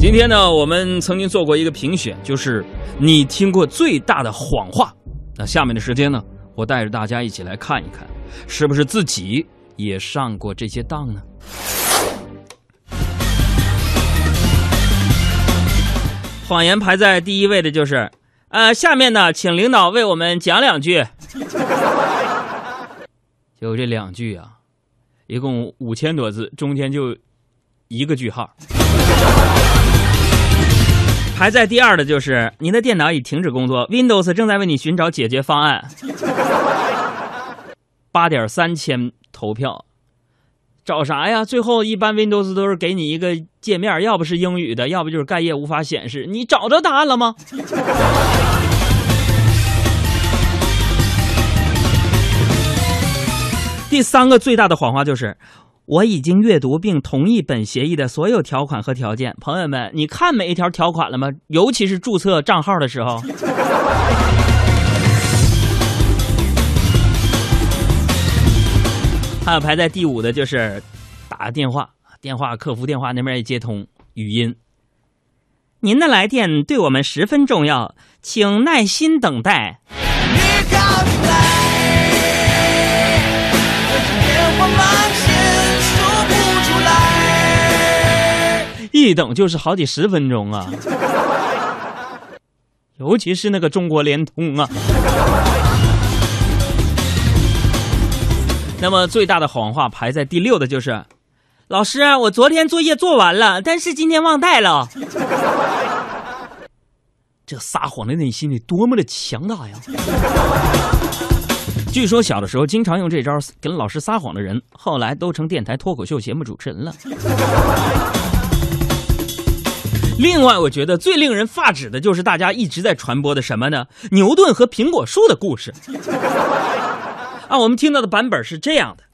今天呢，我们曾经做过一个评选，就是你听过最大的谎话。那下面的时间呢，我带着大家一起来看一看，是不是自己也上过这些当呢？谎言排在第一位的就是，呃，下面呢，请领导为我们讲两句。就这两句啊，一共五千多字，中间就一个句号。排在第二的就是您的电脑已停止工作，Windows 正在为你寻找解决方案。八点三千投票，找啥呀？最后一般 Windows 都是给你一个界面，要不是英语的，要不就是盖页无法显示。你找着答案了吗？第三个最大的谎话就是。我已经阅读并同意本协议的所有条款和条件。朋友们，你看每一条条款了吗？尤其是注册账号的时候。还有排在第五的就是打电话，电话客服电话那边一接通，语音。您的来电对我们十分重要，请耐心等待。一等就是好几十分钟啊，尤其是那个中国联通啊。那么最大的谎话排在第六的就是，老师，我昨天作业做完了，但是今天忘带了。这撒谎的内心得多么的强大呀！据说小的时候经常用这招跟老师撒谎的人，后来都成电台脱口秀节目主持人了。另外，我觉得最令人发指的就是大家一直在传播的什么呢？牛顿和苹果树的故事。啊，我们听到的版本是这样的：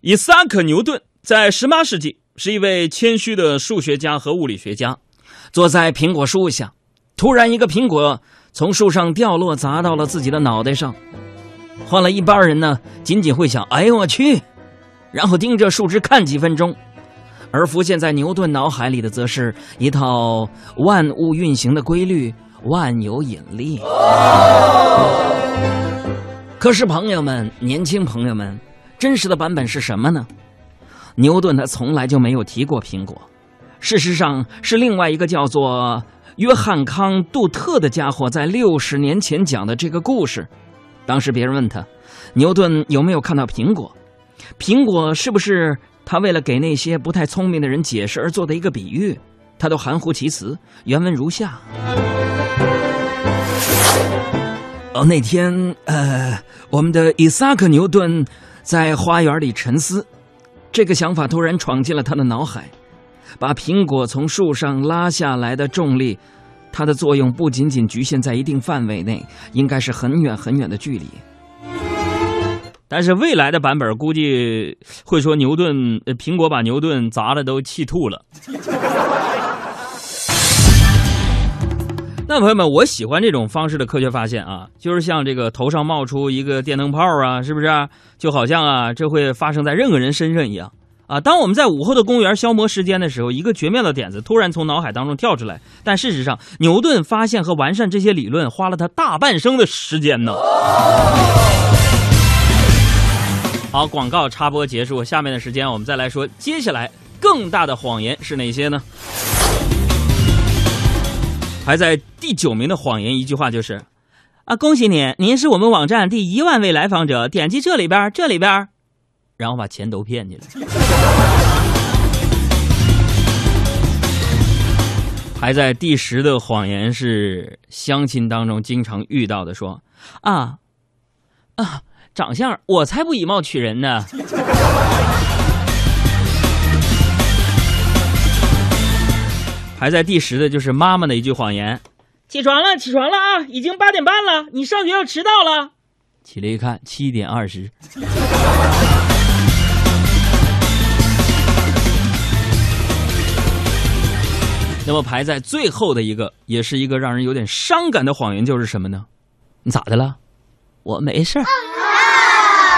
伊萨克·牛顿在18世纪是一位谦虚的数学家和物理学家，坐在苹果树下，突然一个苹果从树上掉落，砸到了自己的脑袋上。换了一般人呢，仅仅会想：“哎呦我去！”然后盯着树枝看几分钟。而浮现在牛顿脑海里的，则是一套万物运行的规律——万有引力。可是，朋友们，年轻朋友们，真实的版本是什么呢？牛顿他从来就没有提过苹果，事实上是另外一个叫做约翰康杜特的家伙在六十年前讲的这个故事。当时别人问他，牛顿有没有看到苹果？苹果是不是？他为了给那些不太聪明的人解释而做的一个比喻，他都含糊其辞。原文如下：哦，那天，呃，我们的伊萨克·牛顿在花园里沉思，这个想法突然闯进了他的脑海：把苹果从树上拉下来的重力，它的作用不仅仅局限在一定范围内，应该是很远很远的距离。但是未来的版本估计会说牛顿，苹果把牛顿砸的都气吐了。那朋友们，我喜欢这种方式的科学发现啊，就是像这个头上冒出一个电灯泡啊，是不是？就好像啊，这会发生在任何人身上一样啊。当我们在午后的公园消磨时间的时候，一个绝妙的点子突然从脑海当中跳出来。但事实上，牛顿发现和完善这些理论花了他大半生的时间呢。好，广告插播结束。下面的时间，我们再来说，接下来更大的谎言是哪些呢？排在第九名的谎言，一句话就是：啊，恭喜你，您是我们网站第一万位来访者，点击这里边，这里边，然后把钱都骗去了。排在第十的谎言是相亲当中经常遇到的，说啊啊。长相，我才不以貌取人呢。排在第十的就是妈妈的一句谎言：“起床了，起床了啊，已经八点半了，你上学要迟到了。”起来一看，七点二十。那么排在最后的一个，也是一个让人有点伤感的谎言，就是什么呢？你咋的了？我没事儿。